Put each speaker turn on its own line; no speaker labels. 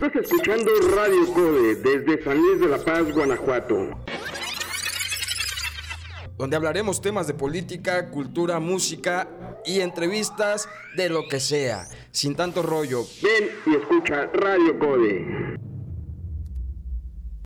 Estás escuchando Radio Code desde San Luis de la Paz, Guanajuato.
Donde hablaremos temas de política, cultura, música y entrevistas de lo que sea, sin tanto rollo.
Ven y escucha Radio Code.